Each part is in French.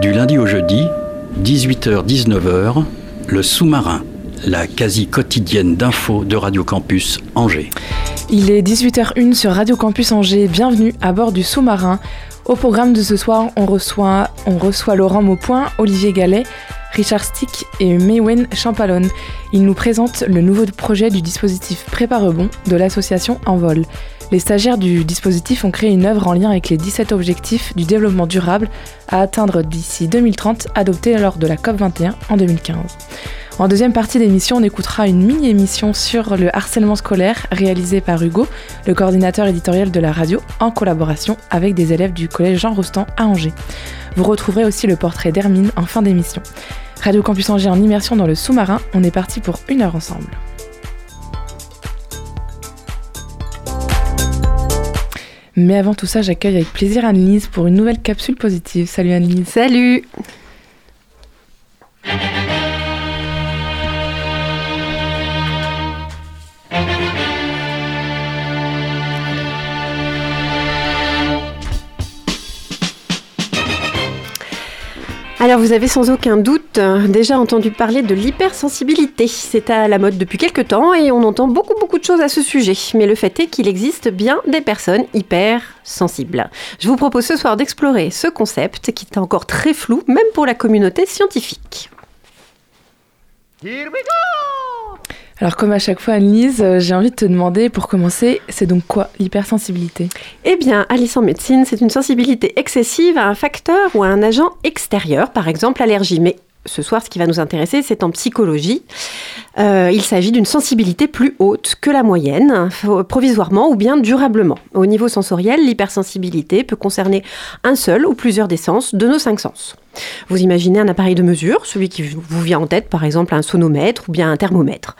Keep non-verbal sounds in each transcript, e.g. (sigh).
Du lundi au jeudi, 18h-19h, le sous-marin, la quasi quotidienne d'infos de Radio Campus Angers. Il est 18h01 sur Radio Campus Angers. Bienvenue à bord du sous-marin. Au programme de ce soir, on reçoit, Laurent Maupoint, Olivier Gallet, Richard Stick et Mewen Champalone. Ils nous présentent le nouveau projet du dispositif Prépare-Bon de l'association Envol. Les stagiaires du dispositif ont créé une œuvre en lien avec les 17 objectifs du développement durable à atteindre d'ici 2030 adoptés lors de la COP21 en 2015. En deuxième partie d'émission, on écoutera une mini-émission sur le harcèlement scolaire réalisée par Hugo, le coordinateur éditorial de la radio, en collaboration avec des élèves du collège Jean Rostand à Angers. Vous retrouverez aussi le portrait d'Hermine en fin d'émission. Radio Campus Angers en immersion dans le sous-marin, on est parti pour une heure ensemble. Mais avant tout ça, j'accueille avec plaisir Anne-Lise pour une nouvelle capsule positive. Salut Anne-Lise. Salut Alors vous avez sans aucun doute euh, déjà entendu parler de l'hypersensibilité. C'est à la mode depuis quelques temps et on entend beaucoup beaucoup de choses à ce sujet. Mais le fait est qu'il existe bien des personnes hypersensibles. Je vous propose ce soir d'explorer ce concept qui est encore très flou, même pour la communauté scientifique. Alors comme à chaque fois Anne-Lise, euh, j'ai envie de te demander pour commencer, c'est donc quoi l'hypersensibilité? Eh bien, Alice en médecine, c'est une sensibilité excessive à un facteur ou à un agent extérieur, par exemple l'allergie. Mais ce soir, ce qui va nous intéresser, c'est en psychologie. Euh, il s'agit d'une sensibilité plus haute que la moyenne, provisoirement ou bien durablement. Au niveau sensoriel, l'hypersensibilité peut concerner un seul ou plusieurs des sens de nos cinq sens. Vous imaginez un appareil de mesure, celui qui vous vient en tête, par exemple un sonomètre ou bien un thermomètre.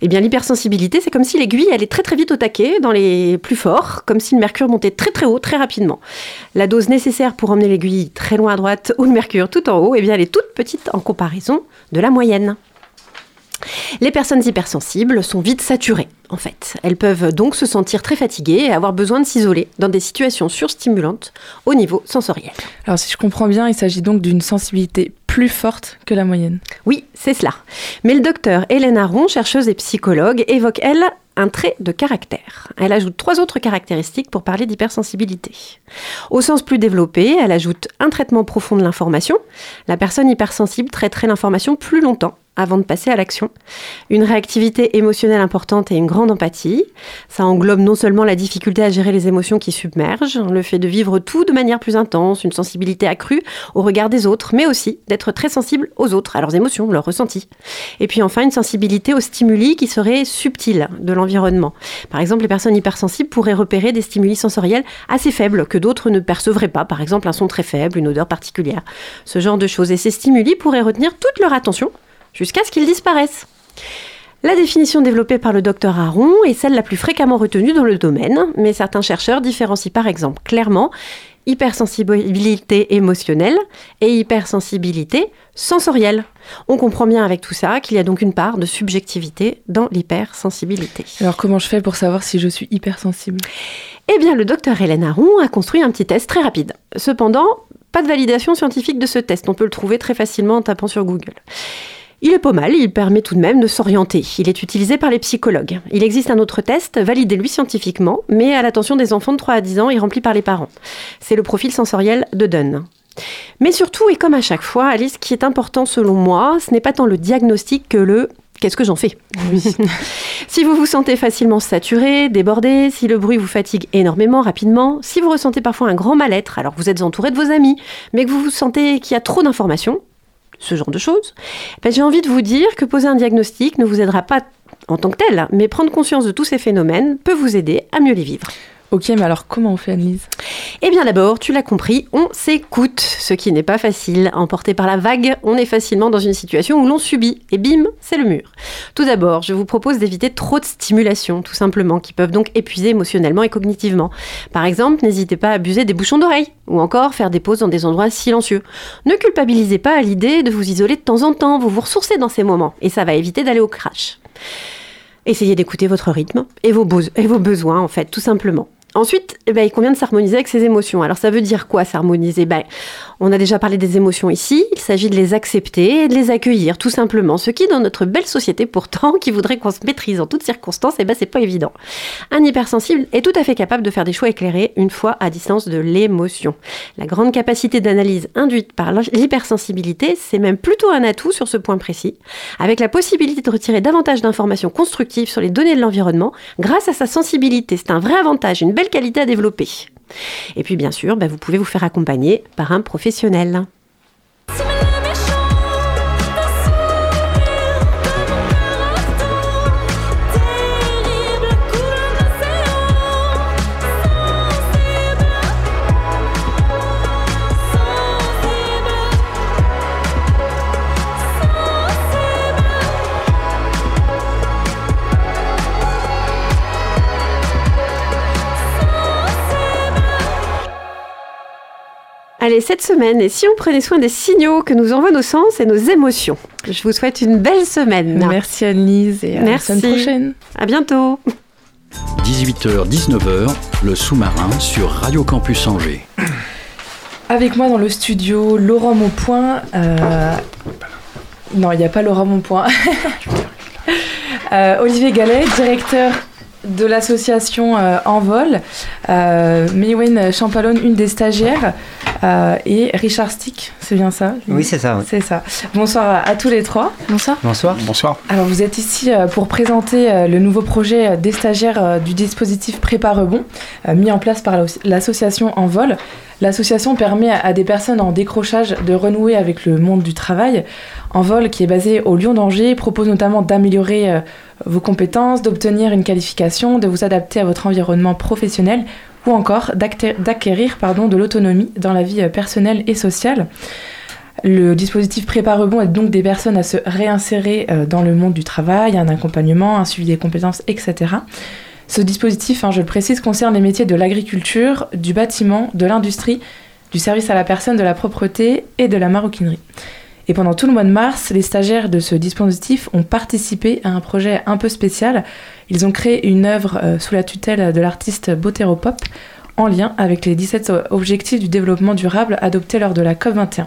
Eh bien, l'hypersensibilité, c'est comme si l'aiguille allait très très vite au taquet, dans les plus forts, comme si le mercure montait très très haut, très rapidement. La dose nécessaire pour emmener l'aiguille très loin à droite ou le mercure tout en haut, eh bien, elle est toute petite en comparaison de la moyenne. Les personnes hypersensibles sont vite saturées, en fait. Elles peuvent donc se sentir très fatiguées et avoir besoin de s'isoler dans des situations surstimulantes au niveau sensoriel. Alors si je comprends bien, il s'agit donc d'une sensibilité plus forte que la moyenne. Oui, c'est cela. Mais le docteur Hélène Aron, chercheuse et psychologue, évoque, elle, un trait de caractère. Elle ajoute trois autres caractéristiques pour parler d'hypersensibilité. Au sens plus développé, elle ajoute un traitement profond de l'information. La personne hypersensible traiterait l'information plus longtemps avant de passer à l'action. Une réactivité émotionnelle importante et une grande empathie. Ça englobe non seulement la difficulté à gérer les émotions qui submergent, le fait de vivre tout de manière plus intense, une sensibilité accrue au regard des autres, mais aussi d'être très sensible aux autres, à leurs émotions, leurs ressentis. Et puis enfin, une sensibilité aux stimuli qui seraient subtils de l'environnement. Par exemple, les personnes hypersensibles pourraient repérer des stimuli sensoriels assez faibles que d'autres ne percevraient pas, par exemple un son très faible, une odeur particulière, ce genre de choses. Et ces stimuli pourraient retenir toute leur attention jusqu'à ce qu'ils disparaissent. La définition développée par le docteur Aron est celle la plus fréquemment retenue dans le domaine, mais certains chercheurs différencient par exemple clairement hypersensibilité émotionnelle et hypersensibilité sensorielle. On comprend bien avec tout ça qu'il y a donc une part de subjectivité dans l'hypersensibilité. Alors comment je fais pour savoir si je suis hypersensible? Eh bien, le docteur Hélène Aron a construit un petit test très rapide. Cependant, pas de validation scientifique de ce test. On peut le trouver très facilement en tapant sur Google. Il est pas mal, il permet tout de même de s'orienter. Il est utilisé par les psychologues. Il existe un autre test, validé lui scientifiquement, mais à l'attention des enfants de 3 à 10 ans et rempli par les parents. C'est le profil sensoriel de Dunn. Mais surtout, et comme à chaque fois, Alice, ce qui est important selon moi, ce n'est pas tant le diagnostic que le qu'est-ce que j'en fais (laughs) Si vous vous sentez facilement saturé, débordé, si le bruit vous fatigue énormément, rapidement, si vous ressentez parfois un grand mal-être alors que vous êtes entouré de vos amis, mais que vous vous sentez qu'il y a trop d'informations, ce genre de choses, ben, j'ai envie de vous dire que poser un diagnostic ne vous aidera pas en tant que tel, mais prendre conscience de tous ces phénomènes peut vous aider à mieux les vivre. Ok, mais alors comment on fait Annelise? Eh bien d'abord, tu l'as compris, on s'écoute, ce qui n'est pas facile. Emporté par la vague, on est facilement dans une situation où l'on subit, et bim, c'est le mur. Tout d'abord, je vous propose d'éviter trop de stimulations, tout simplement, qui peuvent donc épuiser émotionnellement et cognitivement. Par exemple, n'hésitez pas à abuser des bouchons d'oreilles, ou encore faire des pauses dans des endroits silencieux. Ne culpabilisez pas à l'idée de vous isoler de temps en temps, vous vous ressourcez dans ces moments, et ça va éviter d'aller au crash. Essayez d'écouter votre rythme et vos, et vos besoins, en fait, tout simplement. Ensuite, eh ben, il convient de s'harmoniser avec ses émotions. Alors ça veut dire quoi s'harmoniser? Ben, On a déjà parlé des émotions ici, il s'agit de les accepter et de les accueillir tout simplement. Ce qui dans notre belle société pourtant, qui voudrait qu'on se maîtrise en toutes circonstances, eh ben, c'est pas évident. Un hypersensible est tout à fait capable de faire des choix éclairés une fois à distance de l'émotion. La grande capacité d'analyse induite par l'hypersensibilité, c'est même plutôt un atout sur ce point précis, avec la possibilité de retirer davantage d'informations constructives sur les données de l'environnement grâce à sa sensibilité. C'est un vrai avantage, une belle qualité à développer. Et puis bien sûr, bah, vous pouvez vous faire accompagner par un professionnel. Allez, cette semaine, et si on prenait soin des signaux que nous envoient nos sens et nos émotions? Je vous souhaite une belle semaine. Merci Anne-Lise et à la semaine prochaine. À bientôt. 18h, 19h, le sous-marin sur Radio Campus Angers. Avec moi dans le studio, Laurent Maupoint. Euh... Non, il n'y a pas Laurent Maupoint. (laughs) euh, Olivier Gallet, directeur de l'association euh, Envol, euh, Maywen Champalone, une des stagiaires, euh, et Richard Stick, c'est bien ça Oui, c'est ça. C'est ça. Bonsoir à, tous les trois. Bonsoir. Bonsoir. Bonsoir. Alors, vous êtes ici euh, pour présenter euh, le nouveau projet des stagiaires du dispositif Prépa Rebond, mis en place par l'association Envol. L'association permet à des personnes en décrochage de renouer avec le monde du travail. Envol, qui est basé au Lyon d'Angers, propose notamment d'améliorer vos compétences, d'obtenir une qualification, de vous adapter à votre environnement professionnel ou encore d'acquérir de l'autonomie dans la vie personnelle et sociale. Le dispositif Prépa Rebond aide donc des personnes à se réinsérer euh, dans le monde du travail, un accompagnement, un suivi des compétences, etc. Ce dispositif, hein, je le précise, concerne les métiers de l'agriculture, du bâtiment, de l'industrie, du service à la personne, de la propreté et de la maroquinerie. Et pendant tout le mois de mars, les stagiaires de ce dispositif ont participé à un projet un peu spécial. Ils ont créé une œuvre euh, sous la tutelle de l'artiste Botéropop en lien avec les 17 objectifs du développement durable adoptés lors de la COP21.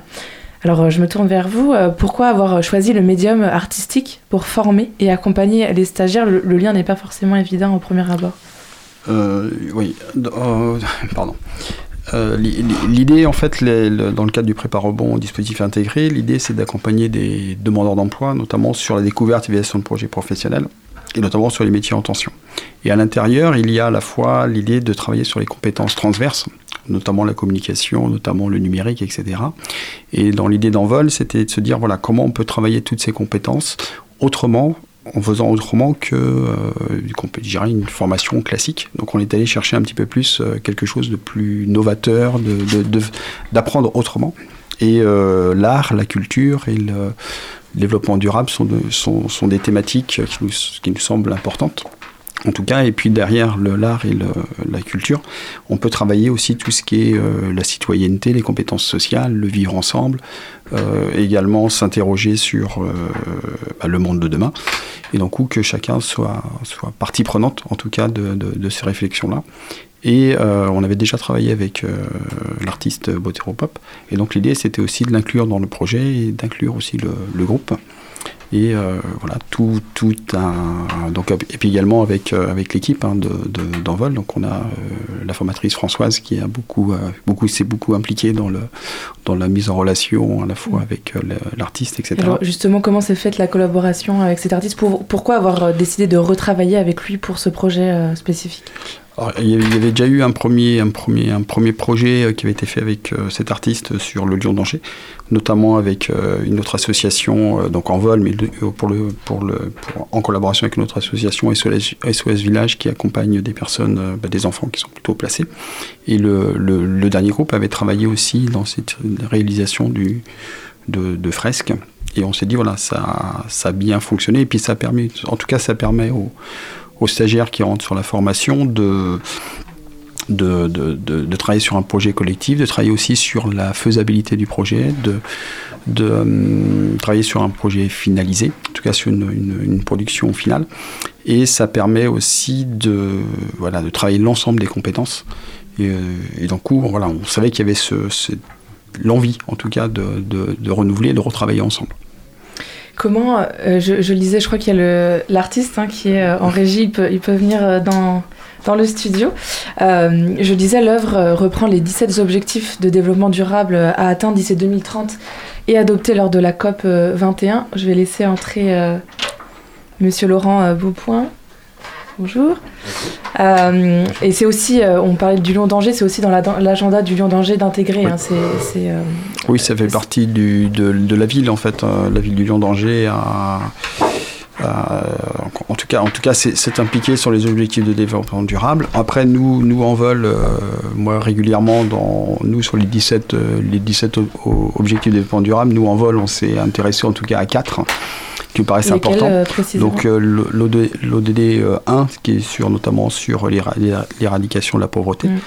Alors euh, je me tourne vers vous. Euh, pourquoi avoir choisi le médium artistique pour former et accompagner les stagiaires? Le, lien n'est pas forcément évident au premier abord. oui, (laughs) pardon. Euh, l'idée, en fait, dans le cadre du prépa rebond dispositif intégré, l'idée c'est d'accompagner des demandeurs d'emploi, notamment sur la découverte et l'évaluation de projets professionnels, et notamment sur les métiers en tension. Et à l'intérieur, il y a à la fois l'idée de travailler sur les compétences transverses, notamment la communication, notamment le numérique, etc. Et dans l'idée d'envol, c'était de se dire, voilà, comment on peut travailler toutes ces compétences autrement en faisant autrement que euh, une formation classique. Donc on est allé chercher un petit peu plus euh, quelque chose de plus novateur, d'apprendre de, autrement. Et euh, l'art, la culture et le développement durable sont, sont, sont des thématiques qui nous, qui nous semblent importantes en tout cas, et puis derrière l'art et la culture, on peut travailler aussi tout ce qui est euh, la citoyenneté, les compétences sociales, le vivre ensemble, euh, également s'interroger sur euh, bah, le monde de demain, et donc où que chacun soit, partie prenante, en tout cas, de, ces réflexions-là. Et on avait déjà travaillé avec l'artiste Botéropop, et donc l'idée c'était aussi de l'inclure dans le projet et d'inclure aussi le groupe. Et euh, voilà, tout, tout un. Donc, et puis également avec, euh, avec l'équipe hein, d'Envol. donc on a euh, la formatrice Françoise qui a beaucoup, beaucoup, s'est beaucoup impliquée dans, le, dans la mise en relation à la fois avec l'artiste, etc. Alors justement, comment s'est faite la collaboration avec cet artiste pour, Pourquoi avoir décidé de retravailler avec lui pour ce projet spécifique? Il y avait- déjà eu un premier, un premier, un premier projet euh, qui avait été fait avec euh, cet artiste sur le Lion d'Angers, notamment avec euh, une autre association, euh, donc en vol, mais euh, pour le, pour le, en collaboration avec une autre association, SOS, SOS Village, qui accompagne des personnes, euh, bah, des enfants qui sont plutôt placés. Et le, dernier groupe avait travaillé aussi dans cette réalisation de fresques. Et on s'est dit, voilà, ça, ça a bien fonctionné. Et puis ça permet, en tout cas, ça permet aux, aux stagiaires qui rentrent sur la formation de, de, de, travailler sur un projet collectif, de travailler aussi sur la faisabilité du projet, de, de euh, travailler sur un projet finalisé, en tout cas sur une, une- production finale. Et ça permet aussi de, voilà, de travailler l'ensemble des compétences. Et, euh, et voilà, on savait qu'il y avait ce, l'envie, en tout cas, de renouveler et de retravailler ensemble. Comment, euh, je, je lisais, je crois qu'il y a le- l'artiste hein, qui est euh, en régie, il peut, il peut venir euh, dans, dans le studio. Je disais, l'œuvre reprend les 17 objectifs de développement durable à atteindre d'ici 2030 et adoptés lors de la COP euh, 21. Je vais laisser entrer Monsieur Laurent Beaupoint. Bonjour. Euh, et c'est aussi, euh, on parlait du Lion d'Angers, c'est aussi dans la- dans l'agenda du Lion d'Angers d'intégrer. Oui. hein, euh, Oui, ça fait partie du, de, de la ville, en fait. la ville du Lion d'Angers a- en tout cas, en tout cas c'est, impliqué sur les objectifs de développement durable. Après, nous, nous en vol, euh, moi régulièrement, dans, nous sur les 17, euh, les 17 o- o- objectifs de développement durable, nous en vol, on s'est intéressé en tout cas à 4 qui me paraissent importants. euh, Donc euh, l'ODD euh, 1, qui est sur, notamment sur l'éra- l'éra- l'éradication de la pauvreté. Mm.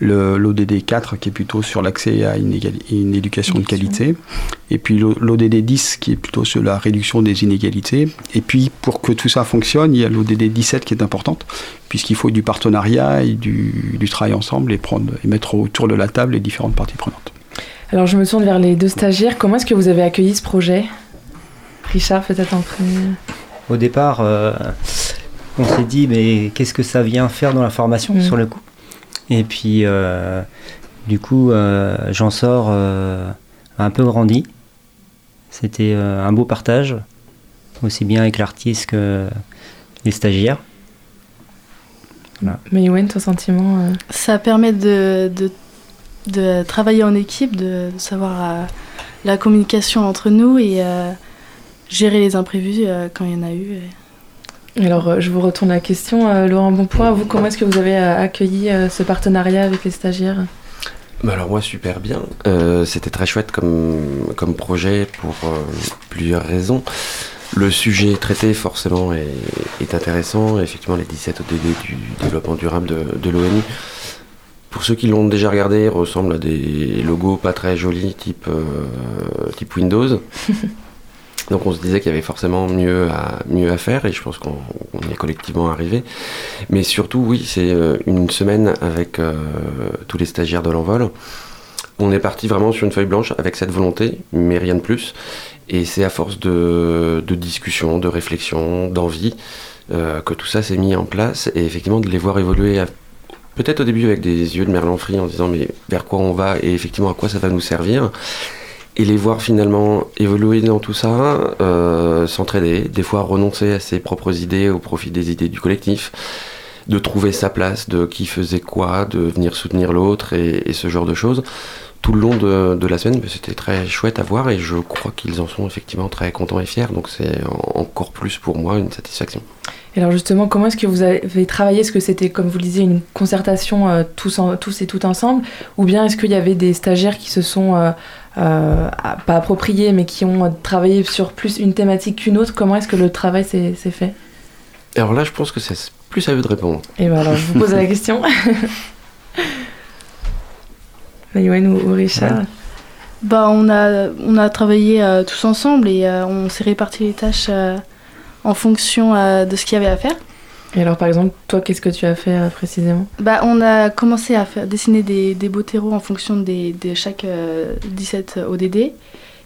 Le- L'ODD 4, qui est plutôt sur l'accès à une, égali- une éducation de qualité. Et puis l'O- l'ODD 10, qui est plutôt sur la réduction des inégalités. Et puis pour que tout ça fonctionne, il y a l'ODD 17 qui est importante, puisqu'il faut du partenariat et du, du travail ensemble et, prendre, et mettre autour de la table les différentes parties prenantes. Alors je me tourne vers les deux stagiaires. Comment est-ce que vous avez accueilli ce projet? Richard, peut-être en premier. Au départ, euh, on s'est dit, mais qu'est-ce que ça vient faire dans la formation Mm. sur le coup? Et puis, euh, du coup, euh, j'en sors euh, un peu grandi. C'était euh, un beau partage, aussi bien avec l'artiste que les stagiaires. Mais Yoann, ton sentiment euh, Ça permet de, de, de travailler en équipe, de, de savoir euh, la communication entre nous et euh, gérer les imprévus euh, quand il y en a eu. et- Alors euh, je vous retourne la question. Euh, Laurent Bonpoint, vous, comment est-ce que vous avez euh, accueilli ce partenariat avec les stagiaires? Bah alors moi super bien. Euh, C'était très chouette comme, comme projet pour euh, plusieurs raisons. Le sujet traité forcément est, est intéressant. Effectivement les 17 ODD du développement durable de, de l'ONU. Pour ceux qui l'ont déjà regardé, ressemblent à des logos pas très jolis type, euh, type Windows. (laughs) Donc on se disait qu'il y avait forcément mieux à, faire et je pense qu'on est collectivement arrivé. Mais surtout, oui, c'est euh, une semaine avec euh, tous les stagiaires de l'envol. On est parti vraiment sur une feuille blanche avec cette volonté, mais rien de plus. Et c'est à force de, discussion, de réflexion, d'envie, euh, que tout ça s'est mis en place. Et effectivement, de les voir évoluer, peut-être au début avec des yeux de merlan frit en disant mais vers quoi on va et effectivement à quoi ça va nous servir. Et les voir finalement évoluer dans tout ça, euh, s'entraider, des fois renoncer à ses propres idées au profit des idées du collectif, de trouver sa place, de qui faisait quoi, de venir soutenir l'autre et, ce genre de choses. Tout le long de, la semaine, c'était très chouette à voir et je crois qu'ils en sont effectivement très contents et fiers. Donc c'est en- encore plus pour moi une satisfaction. Et alors justement, comment est-ce que vous avez travaillé? Est-ce que c'était, comme vous le disiez, une concertation euh, tous, en- tous et toutes ensemble? Ou bien est-ce qu'il y avait des stagiaires qui se sont, euh, euh, pas appropriés, mais qui ont travaillé sur plus une thématique qu'une autre? Comment est-ce que le travail s'est s'est fait? Alors là, je pense que c'est plus à eux de répondre. Et ben alors, je vous pose la (laughs) question. (laughs) Yoann ou, ou Richard? Bah, on, a, on a travaillé euh, tous ensemble et euh, on s'est réparti les tâches euh, en fonction euh, de ce qu'il y avait à faire. Et alors, par exemple, toi, qu'est-ce que tu as fait euh, précisément? Bah, on a commencé à faire, dessiner des, des beaux terreaux en fonction des, de chaque euh, 17 ODD.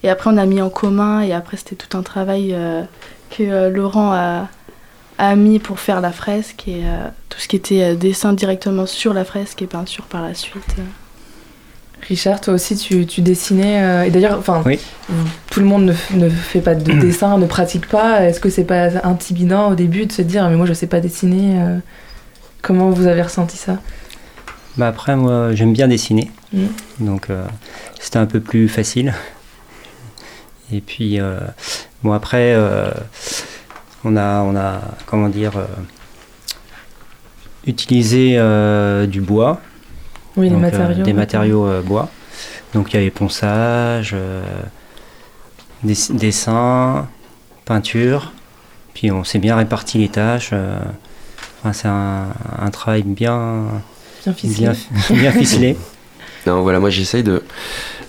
Et après, on a mis en commun et après, c'était tout un travail euh, que Laurent a, a mis pour faire la fresque et tout ce qui était dessin directement sur la fresque et peinture par la suite. Richard, toi aussi, tu, tu dessinais. euh, et d'ailleurs, enfin, Oui. tout le monde ne, ne fait pas de (clears throat) dessin, ne pratique pas. Est-ce que c'est pas intimidant au début de se dire, mais moi, je sais pas dessiner euh, Comment vous avez ressenti ça? Bah après, moi, j'aime bien dessiner. Mm. Donc, euh, c'était un peu plus facile. Et puis, bon, après, on, a, on a, comment dire, utilisé du bois. Oui, Donc, euh, matériaux. des matériaux euh, bois. Donc, il y avait ponçage, euh, des- dessin, peinture. Puis, on s'est bien réparti les tâches. euh, enfin, c'est un, un travail bien, Bien ficelé. bien, bien ficelé. (laughs) (laughs) Non, voilà, moi j'essaye de,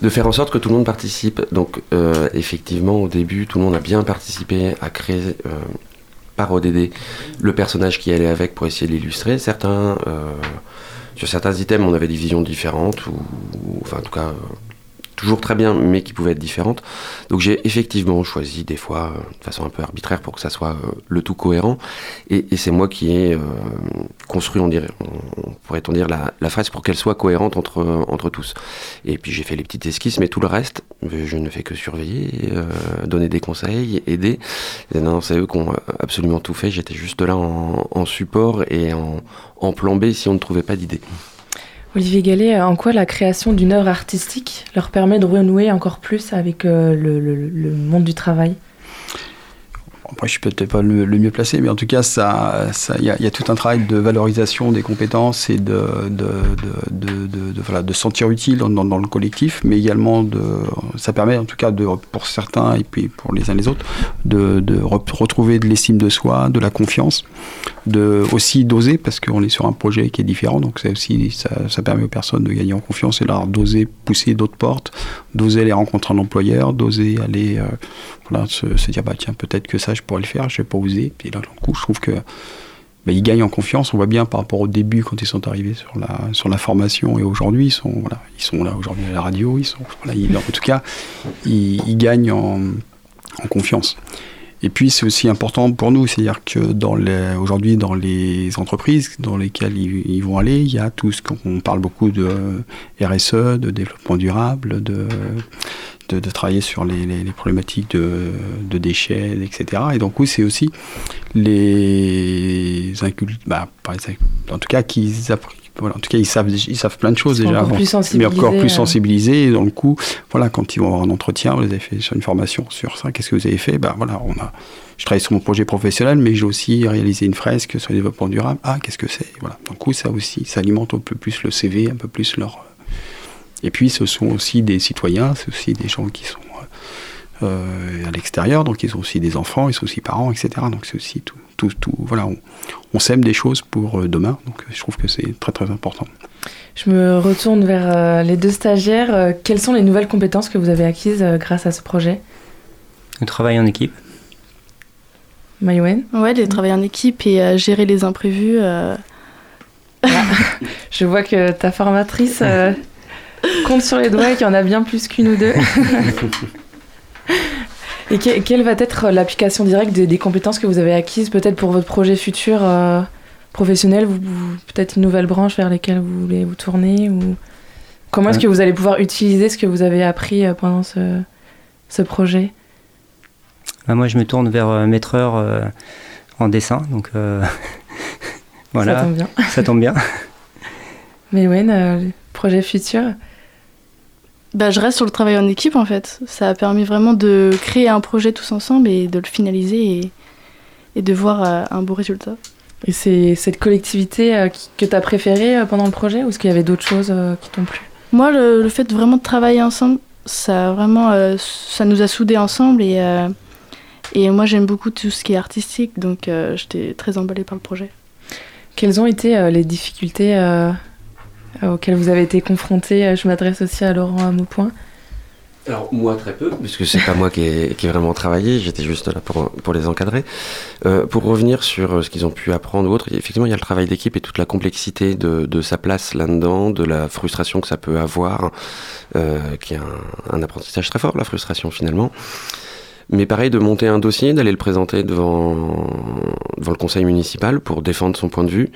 de faire en sorte que tout le monde participe. Donc, euh, effectivement, au début, tout le monde a bien participé à créer euh, par ODD le personnage qui allait avec pour essayer de l'illustrer. Certains, euh, sur certains items, on avait des visions différentes, ou, enfin, en tout cas, euh, toujours très bien, mais qui pouvaient être différentes. Donc, j'ai effectivement choisi des fois euh, de façon un peu arbitraire pour que ça soit euh, le tout cohérent. Et, et c'est moi qui ai euh, construit, on dirait, on, pourrait-on dire, la, la phrase pour qu'elle soit cohérente entre, entre tous. Et puis j'ai fait les petites esquisses, mais tout le reste, euh, je ne fais que surveiller, euh, donner des conseils, aider. Et non, c'est eux qui ont absolument tout fait. J'étais juste là en, en support et en, en plan B si on ne trouvait pas d'idée. Olivier Gallet, euh, en quoi la création d'une œuvre artistique leur permet de renouer encore plus avec euh, le, le- le monde du travail? Après, je suis peut-être pas le, mieux placé, mais en tout cas, ça, ça, il y, a- tout un travail de valorisation des compétences et de, de, voilà, de se sentir utile dans, le collectif, mais également de, ça permet en tout cas de, pour certains et puis pour les uns les autres, de, de re- retrouver de l'estime de soi, de la confiance, de aussi d'oser parce qu'on est sur un projet qui est différent, donc c'est aussi ça, ça permet aux personnes de gagner en confiance et d'oser pousser d'autres portes, d'oser aller rencontrer un employeur, d'oser aller euh, voilà, se, se dire bah tiens peut-être que ça je pourrais le faire, je vais pas oser. Puis là, du coup, je trouve que bah, ils gagnent en confiance. On voit bien par rapport au début quand ils sont arrivés sur la sur la formation et aujourd'hui ils sont ils sont là aujourd'hui à la radio. Ils sont ils- en tout cas ils, gagnent en, en confiance. Et puis c'est aussi important pour nous, c'est-à-dire que dans les, aujourd'hui dans les entreprises dans lesquelles ils, vont aller, il y a tout ce qu'on parle beaucoup de RSE, de développement durable, de de, travailler sur les, problématiques de, déchets, etc. Et donc oui, c'est aussi les incultes, bah, en tout cas qu'ils appr- voilà, en tout cas ils savent ils savent plein de choses Ils sont déjà encore avant. plus mais encore plus euh. sensibilisés et dans le coup voilà quand ils vont avoir un entretien vous avez fait sur une formation sur ça qu'est-ce que vous avez fait? Bah voilà on a je travaille sur mon projet professionnel mais j'ai aussi réalisé une fresque sur le développement durable. Ah qu'est-ce que c'est? Voilà du coup ça aussi ça alimente un peu plus le CV un peu plus leur et puis ce sont aussi des citoyens c'est aussi des gens qui sont euh, à l'extérieur donc ils ont aussi des enfants ils sont aussi parents etc donc c'est aussi tout tout, tout voilà on, on sème des choses pour euh, demain donc je trouve que c'est très très important Je me retourne vers euh, les deux stagiaires. Euh, quelles sont les nouvelles compétences que vous avez acquises euh, grâce à ce projet? Le travail en équipe. Mayouen Ouais, les travailler en équipe et euh, gérer les imprévus. euh, Je vois que ta formatrice euh, (laughs) compte sur les doigts et qu'il y en a bien plus qu'une ou deux. (laughs) et que- quelle va être l'application directe des, des compétences que vous avez acquises peut-être pour votre projet futur euh, professionnel vous, vous- Peut-être une nouvelle branche vers lesquelles vous voulez vous tourner ou... Comment est-ce que vous allez pouvoir utiliser ce que vous avez appris euh, pendant ce, ce projet? Bah, moi, je me tourne vers euh, maîtreur euh, en dessin, donc euh, (laughs) voilà, Ça tombe bien. ça tombe bien. (laughs) Euh, le projet futur? Bah, je reste sur le travail en équipe en fait. Ça a permis vraiment de créer un projet tous ensemble et de le finaliser et, et de voir euh, un beau résultat. Et c'est cette collectivité euh, que tu as préférée euh, pendant le projet ou est-ce qu'il y avait d'autres choses qui t'ont plu? Moi, le, le fait de vraiment travailler ensemble, ça vraiment, ça nous a soudés ensemble et, et moi j'aime beaucoup tout ce qui est artistique, donc j'étais très emballée par le projet. Quelles ont été les difficultés euh, auxquelles vous avez été confrontés Euh, Je m'adresse aussi à Laurent Maupoint. Alors moi très peu, puisque c'est pas (laughs) moi qui ai, qui ai vraiment travaillé, j'étais juste là pour, pour les encadrer. Euh, pour revenir sur ce qu'ils ont pu apprendre ou autre, effectivement il y a le travail d'équipe et toute la complexité de, de sa place là-dedans, de la frustration que ça peut avoir, euh, qui est un, un apprentissage très fort, la frustration finalement. Mais pareil, de monter un dossier, d'aller le présenter devant, le conseil municipal pour défendre son point de vue,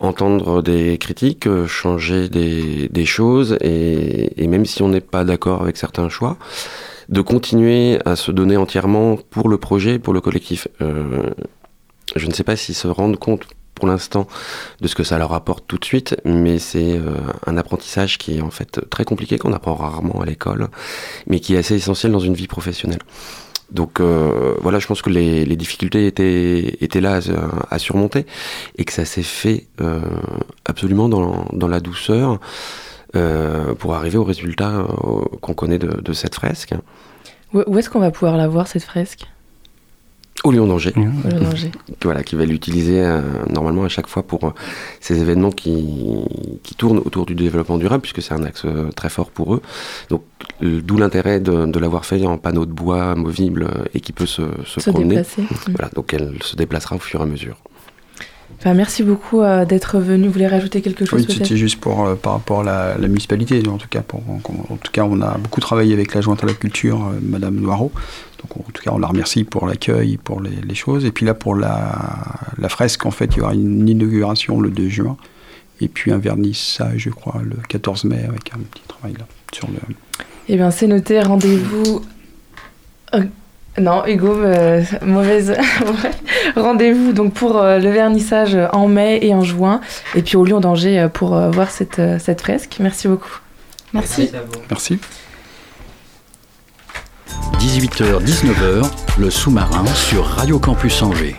entendre des critiques, euh, changer des, choses, et, et même si on n'est pas d'accord avec certains choix, de continuer à se donner entièrement pour le projet, pour le collectif. Euh, je ne sais pas s'ils se rendent compte pour l'instant de ce que ça leur apporte tout de suite, mais c'est euh, un apprentissage qui est en fait très compliqué, qu'on apprend rarement à l'école, mais qui est assez essentiel dans une vie professionnelle. Donc euh, voilà, je pense que les, difficultés étaient, étaient là à, surmonter et que ça s'est fait euh, absolument dans, dans, la douceur euh, pour arriver au résultat qu'on connaît de, de, cette fresque. Où est-ce qu'on va pouvoir la voir cette fresque? Au Lion d'Angers. (laughs) voilà, qui va l'utiliser euh, normalement à chaque fois pour euh, ces événements qui, qui, tournent autour du développement durable, puisque c'est un axe euh, très fort pour eux. Donc, d'où l'intérêt de, de l'avoir fait en panneau de bois movible et qui peut se, se, se promener. Déplacer. Voilà, donc elle se déplacera au fur et à mesure. Enfin, merci beaucoup euh, d'être venu. Vous voulez rajouter quelque chose Oui, c'était juste pour, euh, par rapport à la, la, municipalité. En tout, cas, pour, en, en, tout cas, on a beaucoup travaillé avec la jointe à la culture, euh, Madame Noireau. Donc, en tout cas, on la remercie pour l'accueil, pour les, les, choses. Et puis là, pour la, la, fresque, en fait, il y aura une inauguration le 2 juin. Et puis un vernissage, je crois, le 14 mai, avec un petit travail là. Sur le... Eh bien, c'est noté. Rendez-vous. Non, Hugo, euh, mauvaise. (laughs) Rendez-vous donc pour euh, le vernissage en mai et en juin, et puis au Lion d'Angers euh, pour euh, voir cette, cette fresque. Merci beaucoup. Merci. Merci. 18h-19h, le sous-marin sur Radio Campus Angers.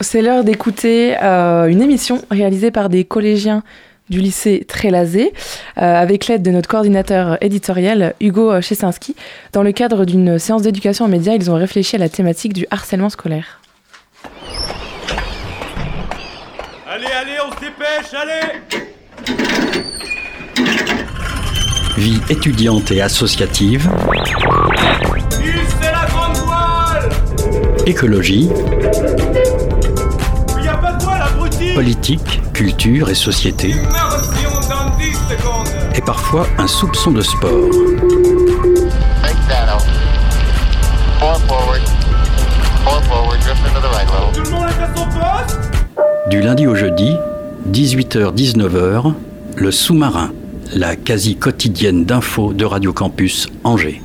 C'est l'heure d'écouter une émission réalisée par des collégiens du lycée Trélazé, euh, avec l'aide de notre coordinateur éditorial Hugo Chesinski. Dans le cadre d'une séance d'éducation aux médias, ils ont réfléchi à la thématique du harcèlement scolaire. Allez, allez, on se dépêche, allez Vie étudiante et associative. c'est la grande voile Écologie. Politique, culture et société. Et parfois un soupçon de sport. Du lundi au jeudi, 18h-19h, le sous-marin, la quasi quotidienne d'infos de Radio Campus Angers.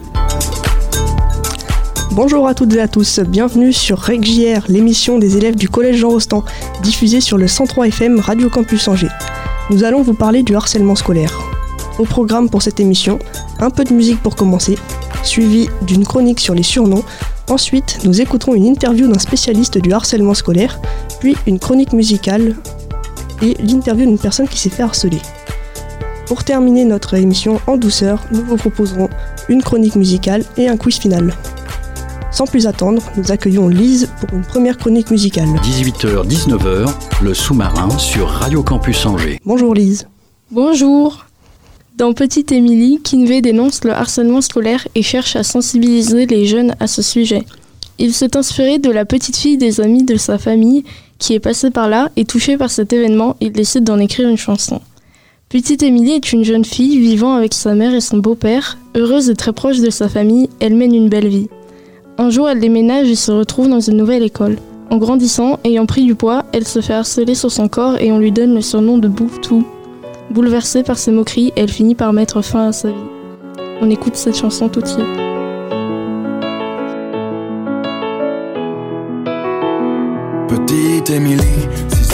Bonjour à toutes et à tous, bienvenue sur RegJR, l'émission des élèves du Collège Jean Rostand, diffusée sur le 103 FM Radio Campus Angers. Nous allons vous parler du harcèlement scolaire. Au programme pour cette émission, un peu de musique pour commencer, suivi d'une chronique sur les surnoms. Ensuite, nous écouterons une interview d'un spécialiste du harcèlement scolaire, puis une chronique musicale et l'interview d'une personne qui s'est fait harceler. Pour terminer notre émission en douceur, nous vous proposerons une chronique musicale et un quiz final. Sans plus attendre, nous accueillons Lise pour une première chronique musicale. 18h-19h, le sous-marin sur Radio Campus Angers. Bonjour Lise. Bonjour. Dans Petite Émilie, Kinvey dénonce le harcèlement scolaire et cherche à sensibiliser les jeunes à ce sujet. Il s'est inspiré de la petite fille des amis de sa famille qui est passée par là et touchée par cet événement, il décide d'en écrire une chanson. Petite Émilie est une jeune fille vivant avec sa mère et son beau-père. Heureuse et très proche de sa famille, elle mène une belle vie. Un jour, elle déménage et se retrouve dans une nouvelle école. En grandissant, ayant pris du poids, elle se fait harceler sur son corps et on lui donne le surnom de Bouffe-tout. Bouleversée par ces moqueries, elle finit par mettre fin à sa vie. On écoute cette chanson tout de suite. Petite Émilie,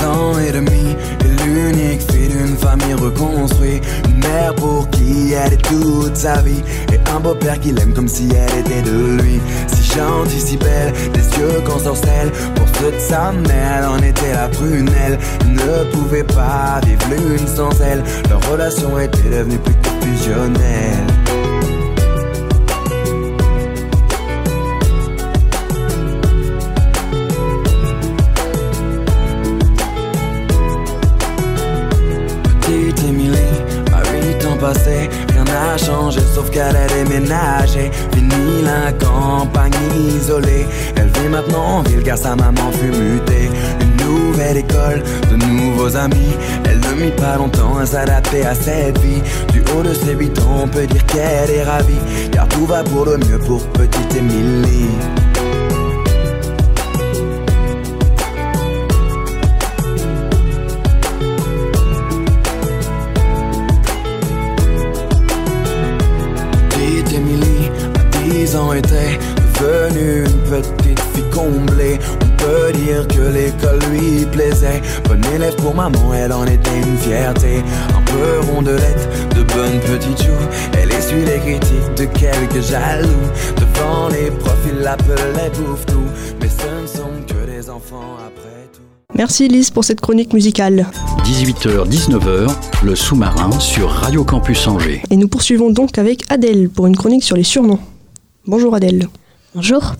6 ans et l'unique fille d'une famille reconstruite. Une mère pour qui elle est toute sa vie, et un beau-père qui l'aime comme si elle était de lui. Si gentille, si belle, des yeux qu'on sorcelle. Pour ceux de sa mère, elle en était la prunelle. Elle ne pouvait pas vivre l'une sans elle. Leur relation était devenue plus que fusionnelle. Qu'elle a déménagé. Fini la campagne isolée, elle vit maintenant en ville car sa maman fut mutée. Une nouvelle école, de nouveaux amis, elle ne mit pas longtemps à s'adapter à cette vie. Du haut de ses 8 ans, on peut dire qu'elle est ravie, car tout va pour le mieux pour petite Émilie. Jaloux. Devant les profils, l'appelait bouffe tout. Mais ce ne sont que des enfants après tout. Merci Lise pour cette chronique musicale. 18h-19h, le sous-marin sur Radio Campus Angers. Et nous poursuivons donc avec Adèle pour une chronique sur les surnoms. Bonjour Adèle. Bonjour.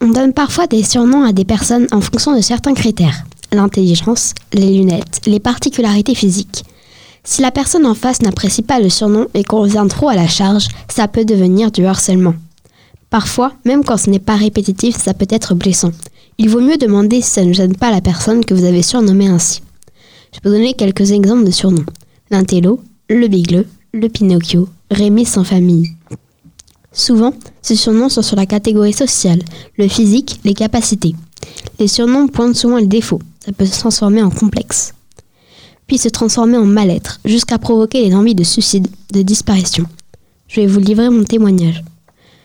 On donne parfois des surnoms à des personnes en fonction de certains critères. L'intelligence, les lunettes, les particularités physiques. Si la personne en face n'apprécie pas le surnom et qu'on revient trop à la charge, ça peut devenir du harcèlement. Parfois, même quand ce n'est pas répétitif, ça peut être blessant. Il vaut mieux demander si ça ne gêne pas la personne que vous avez surnommée ainsi. Je peux donner quelques exemples de surnoms. L'intello, le bigleux, le Pinocchio, Rémi sans famille. Souvent, ces surnoms sont sur la catégorie sociale, le physique, les capacités. Les surnoms pointent souvent les défauts, ça peut se transformer en complexe. Se transformer en mal-être, jusqu'à provoquer des envies de suicide, de disparition. Je vais vous livrer mon témoignage.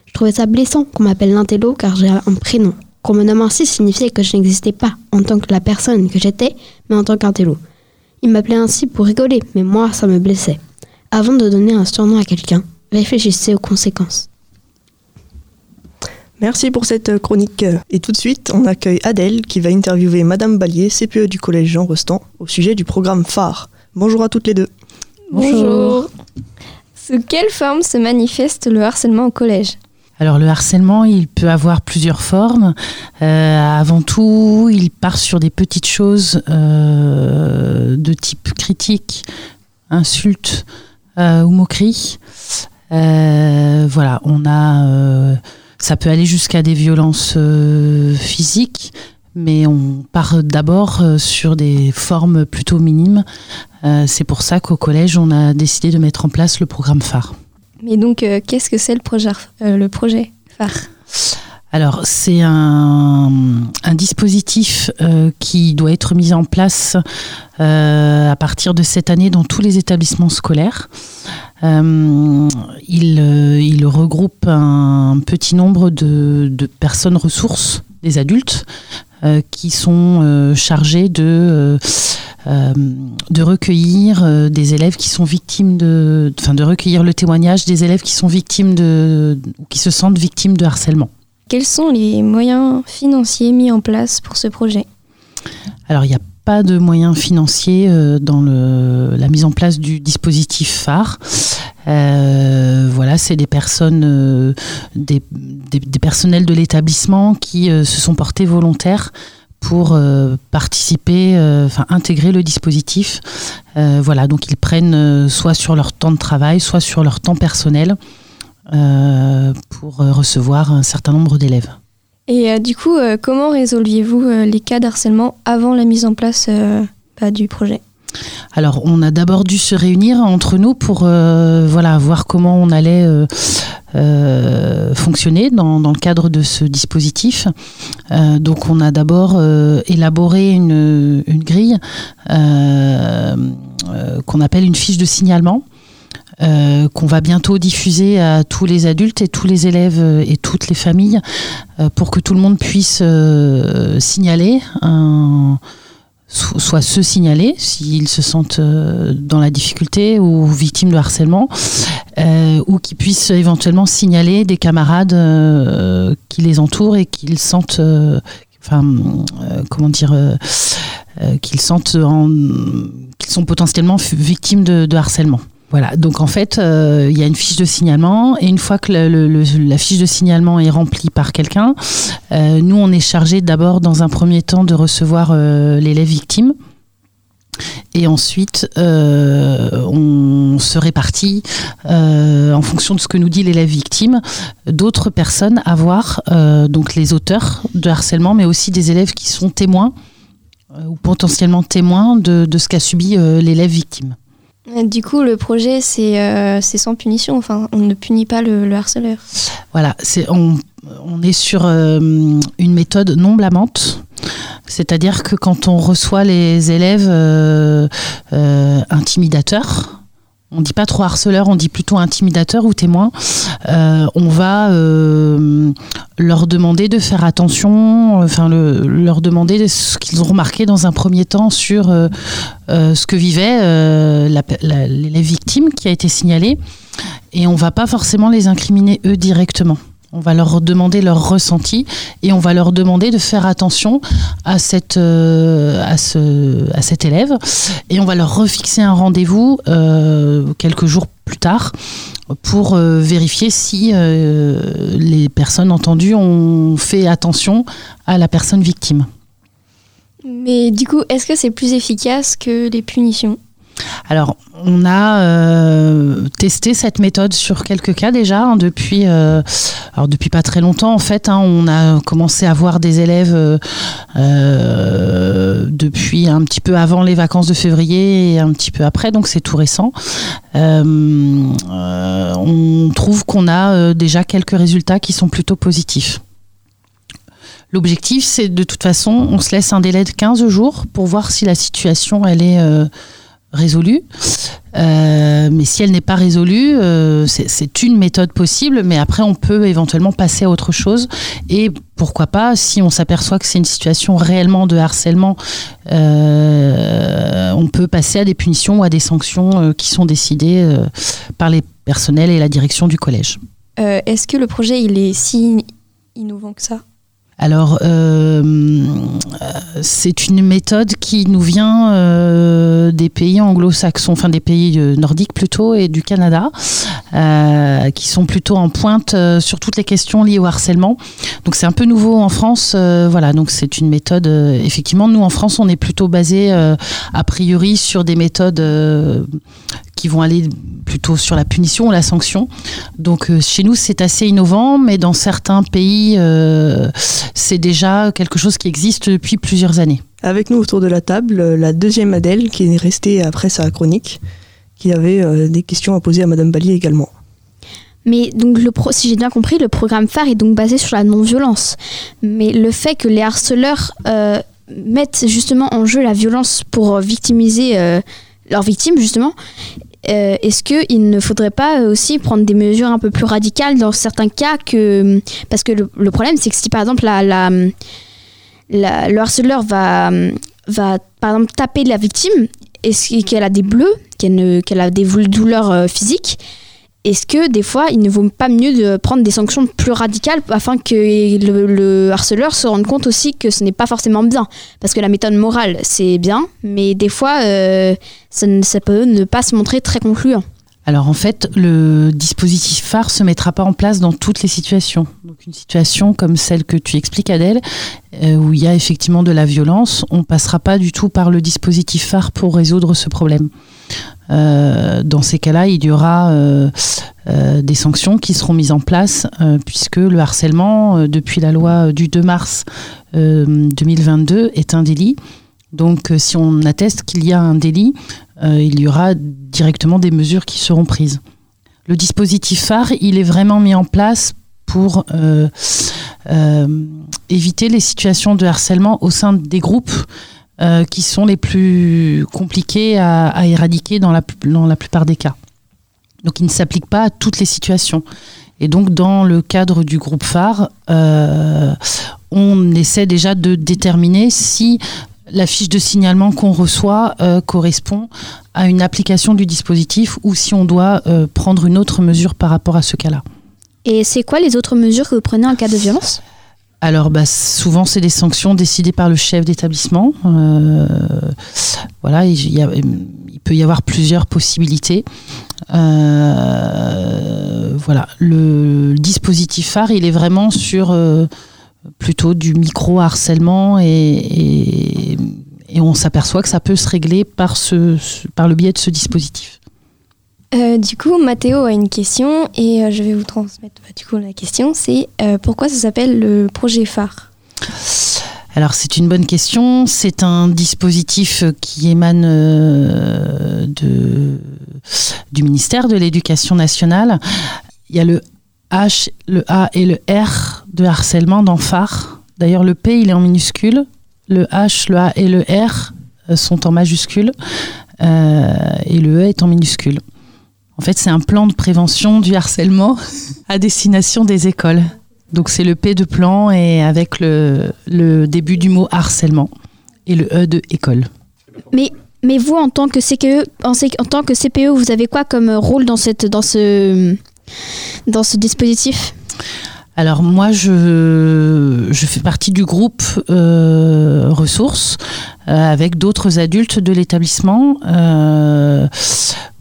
Je trouvais ça blessant qu'on m'appelle l'intello car j'ai un prénom. Qu'on me nomme ainsi signifiait que je n'existais pas en tant que la personne que j'étais, mais en tant qu'intello. Il m'appelait ainsi pour rigoler, mais moi, ça me blessait. Avant de donner un surnom à quelqu'un, réfléchissez aux conséquences. Merci pour cette chronique. Et tout de suite, on accueille Adèle qui va interviewer Madame Ballier, CPE du collège Jean Rostand, au sujet du programme phare. Bonjour à toutes les deux. Bonjour. Sous quelle forme se manifeste le harcèlement au collège? Alors le harcèlement, il peut avoir plusieurs formes. Euh, avant tout, il part sur des petites choses euh, de type critique, insulte euh, ou moquerie. voilà, on a, ça peut aller jusqu'à des violences physiques, mais on part d'abord sur des formes plutôt minimes. C'est pour ça qu'au collège, on a décidé de mettre en place le programme phare. Mais donc, euh, qu'est-ce que c'est le projet, euh, le projet phare? Alors, c'est un, dispositif euh, qui doit être mis en place à partir de cette année dans tous les établissements scolaires. il, il, regroupe un petit nombre de, personnes ressources, des adultes, qui sont chargés de euh, recueillir euh, des élèves qui sont victimes de, enfin de recueillir le témoignage des élèves qui sont victimes de, qui se sentent victimes de harcèlement. Quels sont les moyens financiers mis en place pour ce projet Alors il n'y a pas de moyens financiers euh, dans la mise en place du dispositif phare. voilà, c'est des personnes, des, des, personnels de l'établissement qui se sont portés volontaires pour euh, participer, euh, enfin intégrer le dispositif. Euh, voilà, donc ils prennent soit sur leur temps de travail, soit sur leur temps personnel pour recevoir un certain nombre d'élèves. Et du coup, comment résolviez-vous les cas d'harcèlement avant la mise en place bah, du projet? Alors, on a d'abord dû se réunir entre nous pour voilà voir comment on allait euh, fonctionner dans, dans, le cadre de ce dispositif. Euh, donc on a d'abord euh, élaboré une, une grille qu'on appelle une fiche de signalement. Qu'on va bientôt diffuser à tous les adultes et tous les élèves et toutes les familles pour que tout le monde puisse signaler un, soit se signaler s'ils se sentent euh, dans la difficulté ou victimes de harcèlement, euh, ou qu'ils puissent éventuellement signaler des camarades euh, qui les entourent et qu'ils sentent, enfin, comment dire, qu'ils sentent qu'ils sont potentiellement victimes de harcèlement. Voilà, donc en fait, euh, il y a une fiche de signalement et une fois que la fiche de signalement est remplie par quelqu'un, euh, nous on est chargé d'abord dans un premier temps de recevoir euh, l'élève victime. Et ensuite, on se répartit en fonction de ce que nous dit l'élève victime, d'autres personnes à voir, donc les auteurs de harcèlement, mais aussi des élèves qui sont témoins ou potentiellement témoins de ce qu'a subi l'élève victime. Du coup, le projet, c'est euh, sans punition. Enfin, on ne punit pas le, harceleur. Voilà, c'est on, on, est sur euh, une méthode non blâmante. C'est-à-dire que quand on reçoit les élèves euh, intimidateurs, on dit pas trop harceleur, on dit plutôt intimidateur ou témoin, euh, on va euh, leur demander de faire attention, enfin le, leur demander ce qu'ils ont remarqué dans un premier temps sur euh, ce que vivait l'élève victime qui a été signalé, et on va pas forcément les incriminer eux directement. On va leur demander leur ressenti et on va leur demander de faire attention à, euh, cet élève. Et on va leur refixer un rendez-vous euh, quelques jours plus tard pour euh, vérifier si les personnes entendues ont fait attention à la personne victime. Mais du coup, est-ce que c'est plus efficace que les punitions? Alors, on a euh, testé cette méthode sur quelques cas déjà hein, depuis, euh, depuis pas très longtemps en fait. Hein, on a commencé à voir des élèves euh, depuis un petit peu avant les vacances de février et un petit peu après, donc c'est tout récent. on trouve qu'on a déjà quelques résultats qui sont plutôt positifs. L'objectif, c'est de toute façon, on se laisse un délai de 15 jours pour voir si la situation elle est résolue. Euh, mais si elle n'est pas résolue, euh, c'est une méthode possible, mais après on peut éventuellement passer à autre chose. Et pourquoi pas, si on s'aperçoit que c'est une situation réellement de harcèlement, euh, on peut passer à des punitions ou à des sanctions qui sont décidées par les personnels et la direction du collège. Est-ce que le projet il est si innovant que ça? Alors, euh, c'est une méthode qui nous vient euh, des pays anglo-saxons, enfin des pays euh, nordiques plutôt, et du Canada, qui sont plutôt en pointe sur toutes les questions liées au harcèlement. Donc, c'est un peu nouveau en France. voilà, donc c'est une méthode. effectivement, nous en France, on est plutôt basé a priori sur des méthodes qui vont aller plutôt sur la punition ou la sanction. Donc euh, chez nous, c'est assez innovant, mais dans certains pays, euh, c'est déjà quelque chose qui existe depuis plusieurs années. Avec nous autour de la table, euh, la deuxième Adèle, qui est restée après sa chronique, qui avait des questions à poser à Madame Bali également. Mais donc, le pro, si j'ai bien compris, le programme phare est donc basé sur la non-violence. Mais le fait que les harceleurs mettent justement en jeu la violence pour victimiser leurs victimes, justement, euh, est-ce qu'il ne faudrait pas aussi prendre des mesures un peu plus radicales dans certains cas que parce que le, problème c'est que si par exemple la, la, le harceleur va exemple taper la victime et qu'elle a des bleus qu'elle a des douleurs euh, physiques est-ce que des fois, il ne vaut pas mieux de prendre des sanctions plus radicales afin que le, harceleur se rende compte aussi que ce n'est pas forcément bien? Parce que la méthode morale, c'est bien, mais des fois, euh, ça, ça, peut ne pas se montrer très concluant. Alors en fait, le dispositif phare se mettra pas en place dans toutes les situations. Donc une situation comme celle que tu expliques Adèle, euh, où il y a effectivement de la violence, on passera pas du tout par le dispositif phare pour résoudre ce problème. Euh, dans ces cas-là, il y aura euh, des sanctions qui seront mises en place puisque le harcèlement, depuis la loi du 2 mars 2022, est un délit. Donc si on atteste qu'il y a un délit, il y aura directement des mesures qui seront prises. Le dispositif phare, il est vraiment mis en place pour euh, euh, éviter les situations de harcèlement au sein des groupes euh, qui sont les plus compliqués à, éradiquer dans la, dans la plupart des cas. Donc il ne s'applique pas à toutes les situations. Et donc dans le cadre du groupe phare, on essaie déjà de déterminer si la fiche de signalement qu'on reçoit euh, correspond à une application du dispositif ou si on doit euh, prendre une autre mesure par rapport à ce cas-là. Et c'est quoi les autres mesures que vous prenez en cas de violence? Alors, bah, souvent, c'est des sanctions décidées par le chef d'établissement. Euh, voilà, il, peut y avoir plusieurs possibilités. voilà, le, dispositif phare, il est vraiment sur plutôt du micro-harcèlement et, on s'aperçoit que ça peut se régler par le biais de ce dispositif. Euh, du coup, Mathéo a une question et euh, je vais vous transmettre bah, du coup la question. C'est euh, pourquoi ça s'appelle le projet phare? Alors c'est une bonne question. C'est un dispositif qui émane de, du ministère de l'Éducation nationale. Il y a le H, le A et le R de harcèlement dans phare. D'ailleurs, le P, il est en minuscule. Le H, le A et le R sont en majuscule. Et le E est en minuscule. En fait, c'est un plan de prévention du harcèlement (laughs) à destination des écoles. Donc c'est le P de plan et avec le, le début du mot harcèlement et le E de école. Mais, mais vous, en tant que CPE, en, tant que CPE, vous avez quoi comme rôle dans, cette, dans, ce, dans ce dispositif? Alors moi, je, fais partie du groupe euh, ressources euh, avec d'autres adultes de l'établissement. Euh,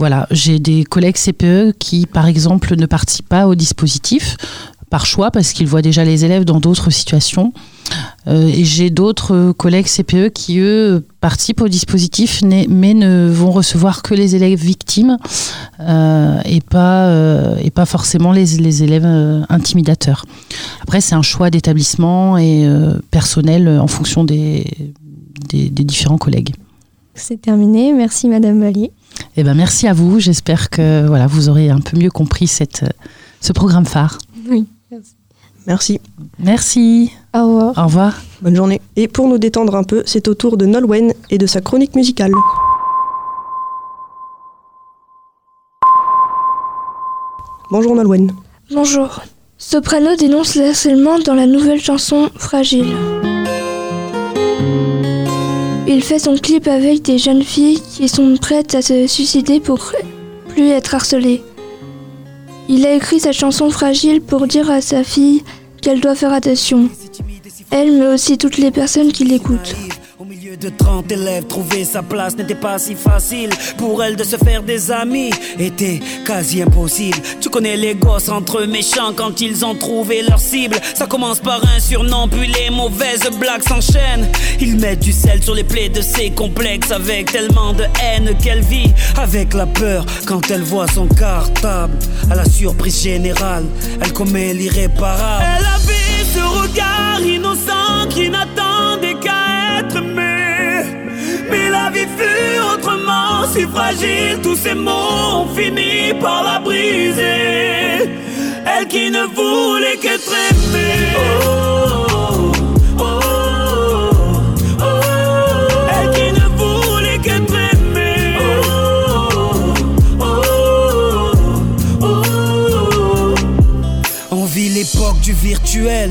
voilà, j'ai des collègues CPE qui, par exemple, ne participent pas au dispositif par choix parce qu'ils voient déjà les élèves dans d'autres situations. Euh, et j'ai d'autres collègues CPE qui, eux, participent au dispositif, mais ne vont recevoir que les élèves victimes euh, et, pas, euh, et pas forcément les, les élèves intimidateurs. Après, c'est un choix d'établissement et personnel en fonction des, des, des différents collègues. C'est terminé. Merci Madame Vallier. Eh ben, merci à vous. J'espère que voilà, vous aurez un peu mieux compris cette, ce programme phare. Oui. Merci. Merci. Au revoir. Au revoir. Bonne journée. Et pour nous détendre un peu, c'est au tour de Nolwenn et de sa chronique musicale. Bonjour Nolwenn. Bonjour. Soprano dénonce le harcèlement dans la nouvelle chanson Fragile. Il fait son clip avec des jeunes filles qui sont prêtes à se suicider pour plus être harcelées. Il a écrit cette chanson Fragile pour dire à sa fille qu'elle doit faire attention. Elle, mais aussi toutes les personnes qui l'écoutent. De 30 élèves, trouver sa place n'était pas si facile. Pour elle de se faire des amis était quasi impossible. Tu connais les gosses entre méchants quand ils ont trouvé leur cible. Ça commence par un surnom, puis les mauvaises blagues s'enchaînent. Ils mettent du sel sur les plaies de ses complexes avec tellement de haine qu'elle vit. Avec la peur quand elle voit son cartable. À la surprise générale, elle commet l'irréparable. Elle avait ce regard innocent qui n'attendait si fragile. Tous ces mots ont fini par la briser. Elle qui ne voulait qu'être aimée. Oh, oh, oh, l'époque du virtuel,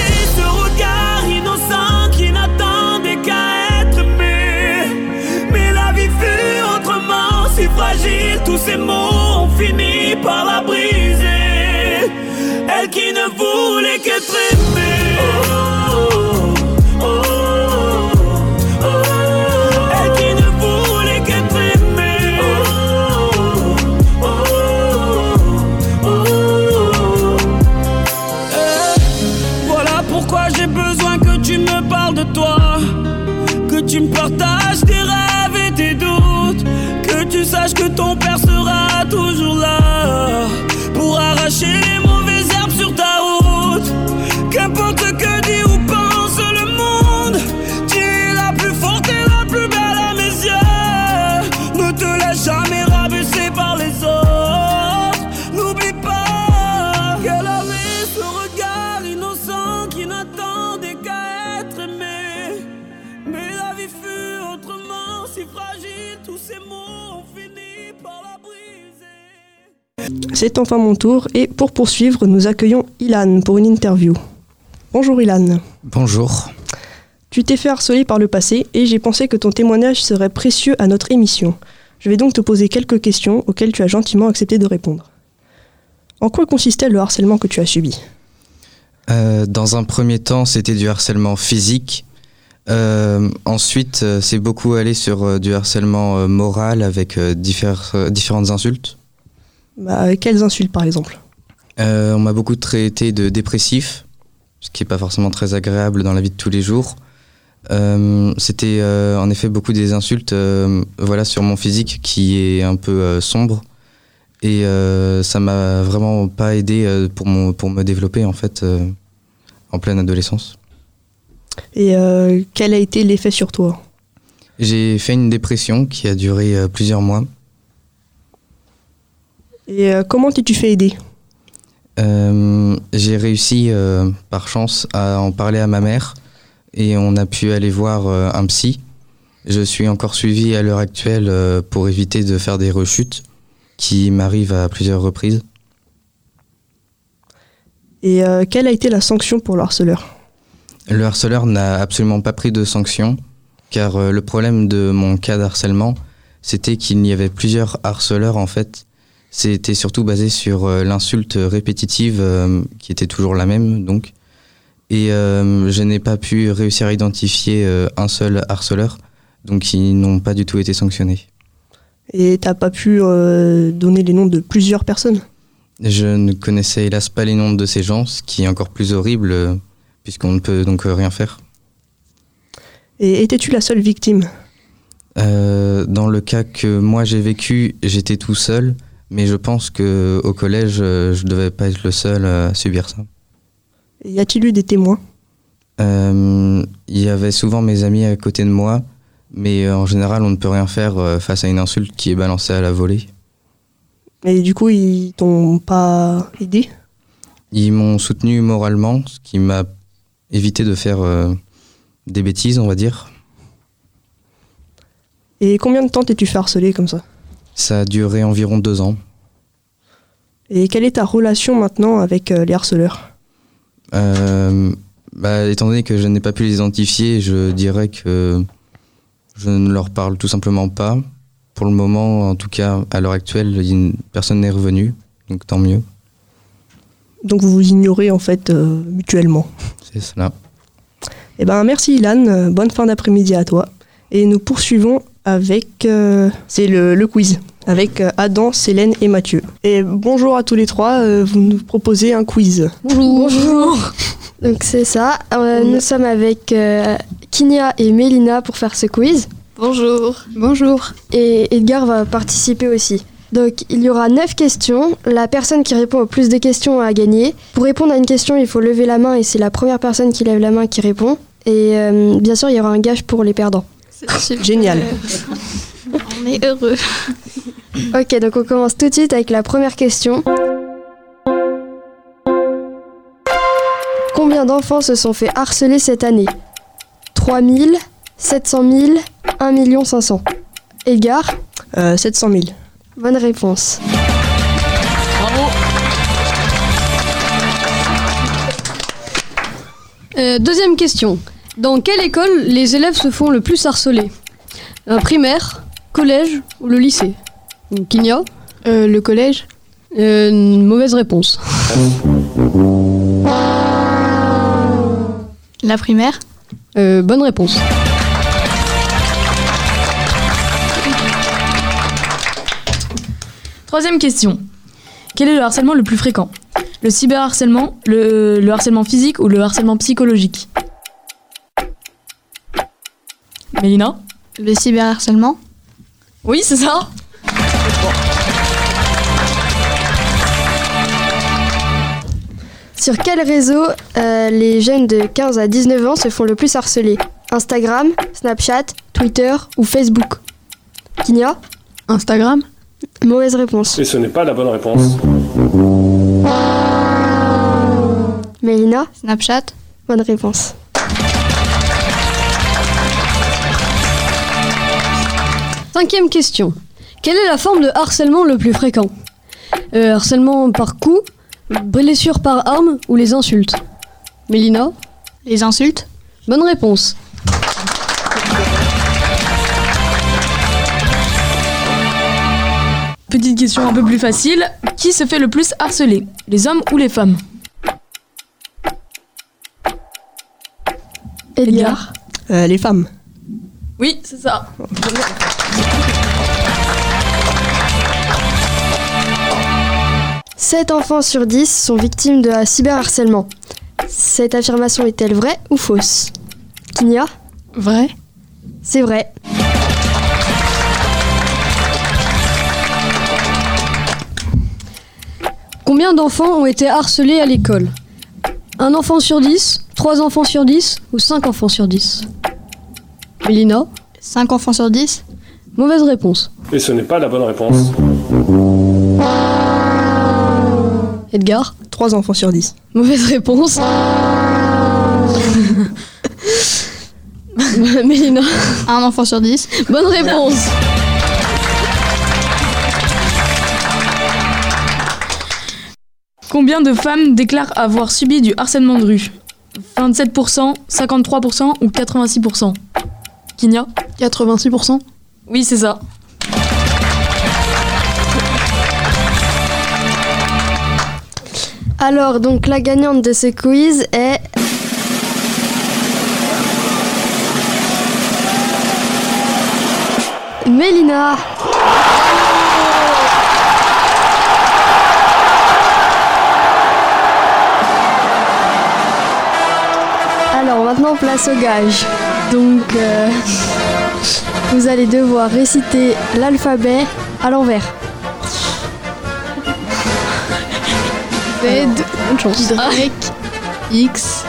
Tous ces mots ont fini par la briser. Elle qui ne voulait qu'être C'est enfin mon tour et pour poursuivre, nous accueillons Ilan pour une interview. Bonjour Ilan. Bonjour. Tu t'es fait harceler par le passé et j'ai pensé que ton témoignage serait précieux à notre émission. Je vais donc te poser quelques questions auxquelles tu as gentiment accepté de répondre. En quoi consistait le harcèlement que tu as subi? Euh, dans un premier temps, c'était du harcèlement physique. Euh, ensuite, euh, c'est beaucoup allé sur du harcèlement moral avec différentes insultes. Bah, Quelles insultes par exemple Euh, on m'a beaucoup traité de dépressif, ce qui n'est pas forcément très agréable dans la vie de tous les jours. Euh, C'était euh, en effet beaucoup des insultes voilà, sur mon physique qui est un peu sombre. Et ça m'a vraiment pas aidé pour, mon, pour me développer en fait en pleine adolescence. Et quel a été l'effet sur toi? J'ai fait une dépression qui a duré plusieurs mois. Et euh, comment t'es-tu fait aider? Euh, j'ai réussi euh, par chance à en parler à ma mère et on a pu aller voir un psy. Je suis encore suivi à l'heure actuelle pour éviter de faire des rechutes qui m'arrivent à plusieurs reprises. Et quelle a été la sanction pour le harceleur? Le harceleur n'a absolument pas pris de sanction car le problème de mon cas d'harcèlement c'était qu'il y avait plusieurs harceleurs en fait. C'était surtout basé sur euh, l'insulte répétitive euh, qui était toujours la même donc. Et euh, je n'ai pas pu réussir à identifier un seul harceleur, donc ils n'ont pas du tout été sanctionnés. Et t'as pas pu donner les noms de plusieurs personnes? Je ne connaissais hélas pas les noms de ces gens, ce qui est encore plus horrible, euh, puisqu'on ne peut donc rien faire. Et étais-tu la seule victime? Euh, dans le cas que moi j'ai vécu, j'étais tout seul, mais je pense que au collège, euh, je devais pas être le seul à subir ça. Y a-t-il eu des témoins? Euh, Il y avait souvent mes amis à côté de moi, mais euh, en général, on ne peut rien faire euh, face à une insulte qui est balancée à la volée. Et du coup, ils t'ont pas aidé? Ils m'ont soutenu moralement, ce qui m'a évité de faire euh, des bêtises, on va dire. Et combien de temps t'es-tu fait harceler comme ça? Ça a duré environ deux ans. Et quelle est ta relation maintenant avec euh, les harceleurs? Euh, bah, étant donné que je n'ai pas pu les identifier, je dirais que je ne leur parle tout simplement pas. Pour le moment, en tout cas, à l'heure actuelle, personne n'est revenu, donc tant mieux. Donc vous vous ignorez en fait euh, mutuellement. C'est cela. Eh ben merci Ilan, bonne fin d'après-midi à toi. Et nous poursuivons avec euh, c'est le, le quiz avec euh, Adam, Célène et Mathieu. Et bonjour à tous les trois, euh, vous nous proposez un quiz. Bonjour. (laughs) Donc c'est ça. Euh, nous sommes avec euh, Kinia et Mélina pour faire ce quiz. Bonjour. Bonjour. Et Edgar va participer aussi. Donc il y aura 9 questions. La personne qui répond au plus de questions a gagné. Pour répondre à une question, il faut lever la main et c'est la première personne qui lève la main qui répond. Et euh, bien sûr, il y aura un gage pour les perdants. Génial. On est heureux. (laughs) ok, donc on commence tout de suite avec la première question. Combien d'enfants se sont fait harceler cette année? 3000, 700 000, 1 500 Edgar? Euh, 700 000. Bonne réponse. Euh, deuxième question. Dans quelle école les élèves se font le plus harceler? Un primaire, collège ou le lycée? Kinya? Le collège. Mauvaise réponse. La primaire? Bonne réponse. Troisième question. Quel est le harcèlement le plus fréquent? Le cyberharcèlement, le, le harcèlement physique ou le harcèlement psychologique? Mélina Le cyberharcèlement. Oui, c'est ça. Sur quel réseau euh, les jeunes de 15 à 19 ans se font le plus harceler? Instagram, Snapchat, Twitter ou Facebook? Kinia Instagram? Mauvaise réponse. Et ce n'est pas la bonne réponse. Mélina? Snapchat. Bonne réponse. Cinquième question. Quelle est la forme de harcèlement le plus fréquent Euh, Harcèlement par coup, blessure par arme ou les insultes Mélina Les insultes Bonne réponse. Petite question un peu plus facile. Qui se fait le plus harceler Les hommes ou les femmes Edgar Euh, les femmes. Oui, c'est ça. « 7 enfants sur 10 sont victimes de cyberharcèlement. Cette affirmation est-elle vraie ou fausse? Kinia Vrai. C'est vrai. Combien d'enfants ont été harcelés à l'école? Un enfant sur 10 Trois enfants sur 10 Ou cinq enfants sur 10 Mélina 5 enfants sur 10 Mauvaise réponse. Et ce n'est pas la bonne réponse. Edgar 3 enfants sur 10. Mauvaise réponse. (laughs) Mélina Un enfant sur 10 Bonne réponse. Combien de femmes déclarent avoir subi du harcèlement de rue? 27%, 53% ou 86% Kinya 86% Oui, c'est ça. Alors, donc la gagnante de ce quiz est. Mélina Alors maintenant place au gage. Donc euh, vous allez devoir réciter l'alphabet à l'envers. (laughs) Z, Y, X,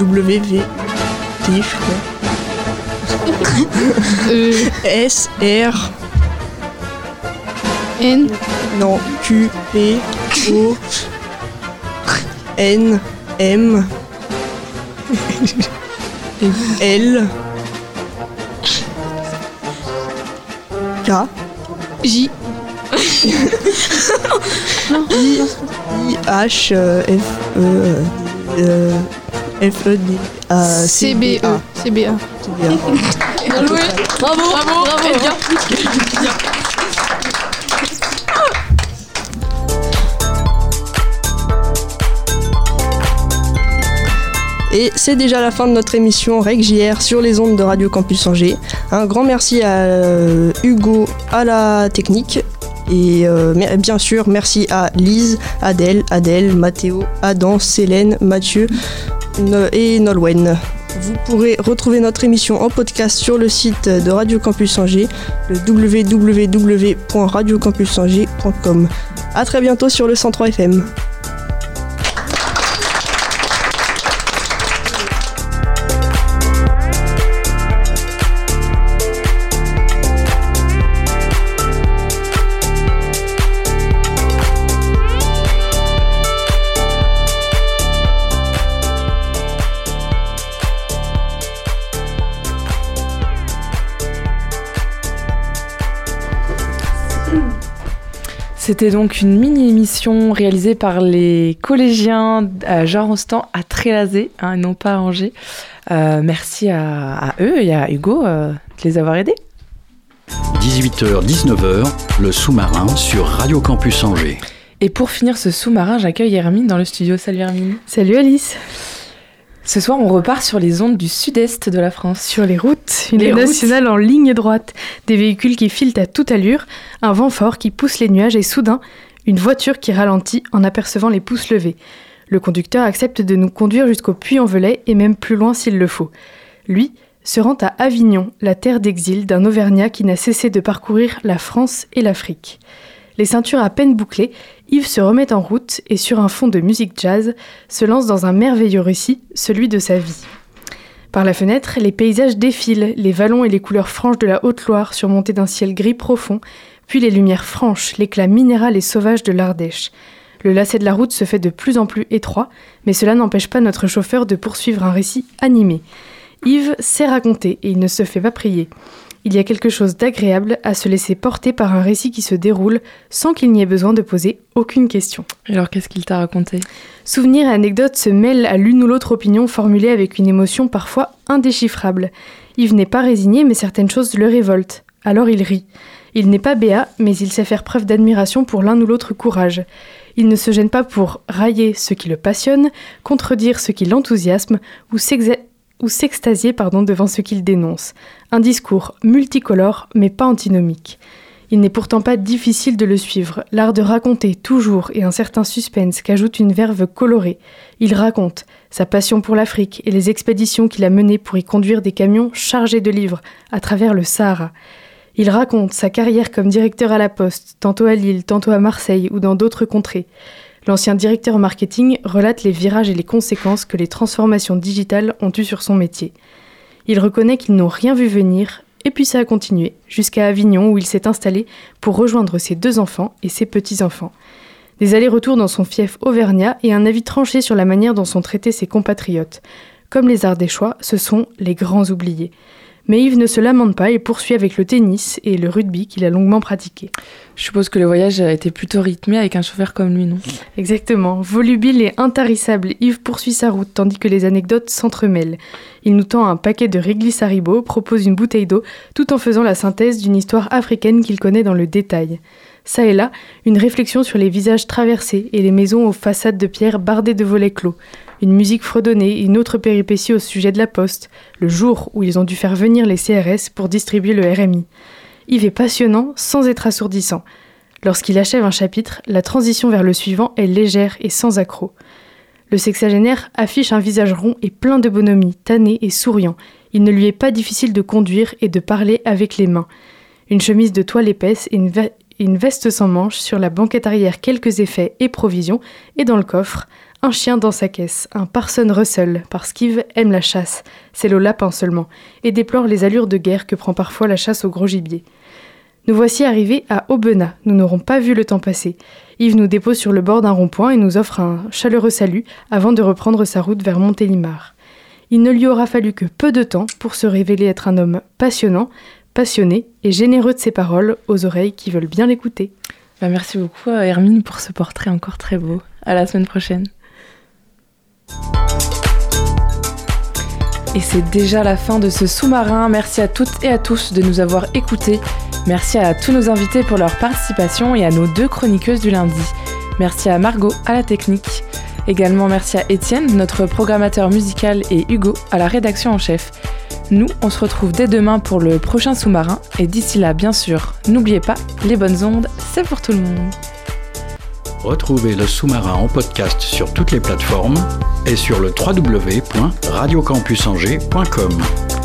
W, V, T. E, (laughs) S, R, N, non, Q, P, O, (laughs) N, M, L, K, J. (laughs) I, I, H, euh, F, E, euh, F, E, D, A, C, B, CBE. A. CBA. CBA. Bien joué Bravo Bravo, bravo. Edgar. Et c'est déjà la fin de notre émission Règle JR sur les ondes de Radio Campus Angers. Un grand merci à euh, Hugo à la technique. Et euh, bien sûr, merci à Lise, Adèle, Adèle, Mathéo, Adam, Célène, Mathieu et Nolwenn. Vous pourrez retrouver notre émission en podcast sur le site de Radio Campus Angers, le www.radiocampusangers.com. A très bientôt sur le 103 FM. C'était donc une mini-émission réalisée par les collégiens à Jean-Rostand à Trélazé, hein, et non pas à Angers. Euh, merci à, à eux et à Hugo euh, de les avoir aidés. 18h-19h, le sous-marin sur Radio Campus Angers. Et pour finir ce sous-marin, j'accueille Hermine dans le studio. Salut Hermine. Salut Alice. Ce soir, on repart sur les ondes du sud-est de la France. Sur les routes, une Les routes. nationale en ligne droite, des véhicules qui filent à toute allure, un vent fort qui pousse les nuages et soudain, une voiture qui ralentit en apercevant les pouces levés. Le conducteur accepte de nous conduire jusqu'au Puy-en-Velay et même plus loin s'il le faut. Lui se rend à Avignon, la terre d'exil d'un Auvergnat qui n'a cessé de parcourir la France et l'Afrique. Les ceintures à peine bouclées, Yves se remet en route et sur un fond de musique jazz se lance dans un merveilleux récit, celui de sa vie. Par la fenêtre, les paysages défilent, les vallons et les couleurs franches de la Haute-Loire surmontés d'un ciel gris profond, puis les lumières franches, l'éclat minéral et sauvage de l'Ardèche. Le lacet de la route se fait de plus en plus étroit, mais cela n'empêche pas notre chauffeur de poursuivre un récit animé. Yves sait raconter et il ne se fait pas prier. Il y a quelque chose d'agréable à se laisser porter par un récit qui se déroule sans qu'il n'y ait besoin de poser aucune question. Alors qu'est-ce qu'il t'a raconté? Souvenirs et anecdotes se mêlent à l'une ou l'autre opinion formulée avec une émotion parfois indéchiffrable. Yves n'est pas résigné, mais certaines choses le révoltent. Alors il rit. Il n'est pas béat, mais il sait faire preuve d'admiration pour l'un ou l'autre courage. Il ne se gêne pas pour railler ce qui le passionne, contredire ce qui l'enthousiasme ou s'exa- ou s'extasier devant ce qu'il dénonce. Un discours multicolore mais pas antinomique. Il n'est pourtant pas difficile de le suivre. L'art de raconter toujours et un certain suspense qu'ajoute une verve colorée. Il raconte sa passion pour l'Afrique et les expéditions qu'il a menées pour y conduire des camions chargés de livres à travers le Sahara. Il raconte sa carrière comme directeur à la Poste, tantôt à Lille, tantôt à Marseille ou dans d'autres contrées. L'ancien directeur marketing relate les virages et les conséquences que les transformations digitales ont eues sur son métier. Il reconnaît qu'ils n'ont rien vu venir, et puis ça a continué, jusqu'à Avignon où il s'est installé pour rejoindre ses deux enfants et ses petits-enfants. Des allers-retours dans son fief auvergnat et un avis tranché sur la manière dont sont traités ses compatriotes. Comme les Ardéchois, ce sont les grands oubliés. Mais Yves ne se lamente pas et poursuit avec le tennis et le rugby qu'il a longuement pratiqué. Je suppose que le voyage a été plutôt rythmé avec un chauffeur comme lui, non? Exactement. Volubile et intarissable, Yves poursuit sa route tandis que les anecdotes s'entremêlent. Il nous tend un paquet de réglisse Haribo, propose une bouteille d'eau, tout en faisant la synthèse d'une histoire africaine qu'il connaît dans le détail. Ça et là, une réflexion sur les visages traversés et les maisons aux façades de pierre bardées de volets clos une musique fredonnée, une autre péripétie au sujet de la poste, le jour où ils ont dû faire venir les CRS pour distribuer le RMI. Yves est passionnant sans être assourdissant. Lorsqu'il achève un chapitre, la transition vers le suivant est légère et sans accroc. Le sexagénaire affiche un visage rond et plein de bonhomie, tanné et souriant. Il ne lui est pas difficile de conduire et de parler avec les mains. Une chemise de toile épaisse et une, une veste sans manches, sur la banquette arrière quelques effets et provisions, et dans le coffre, un chien dans sa caisse, un Parson Russell, parce qu'Yves aime la chasse, c'est le lapin seulement, et déplore les allures de guerre que prend parfois la chasse au gros gibier. Nous voici arrivés à Aubenas, nous n'aurons pas vu le temps passer. Yves nous dépose sur le bord d'un rond-point et nous offre un chaleureux salut avant de reprendre sa route vers Montélimar. Il ne lui aura fallu que peu de temps pour se révéler être un homme passionnant, passionné et généreux de ses paroles aux oreilles qui veulent bien l'écouter. Bah, merci beaucoup Hermine pour ce portrait encore très beau. À la semaine prochaine. Et c'est déjà la fin de ce sous-marin. Merci à toutes et à tous de nous avoir écoutés. Merci à tous nos invités pour leur participation et à nos deux chroniqueuses du lundi. Merci à Margot à la technique. Également merci à Étienne, notre programmateur musical, et Hugo à la rédaction en chef. Nous, on se retrouve dès demain pour le prochain sous-marin. Et d'ici là, bien sûr, n'oubliez pas, les bonnes ondes, c'est pour tout le monde. Retrouvez le sous-marin en podcast sur toutes les plateformes et sur le www.radiocampusangers.com.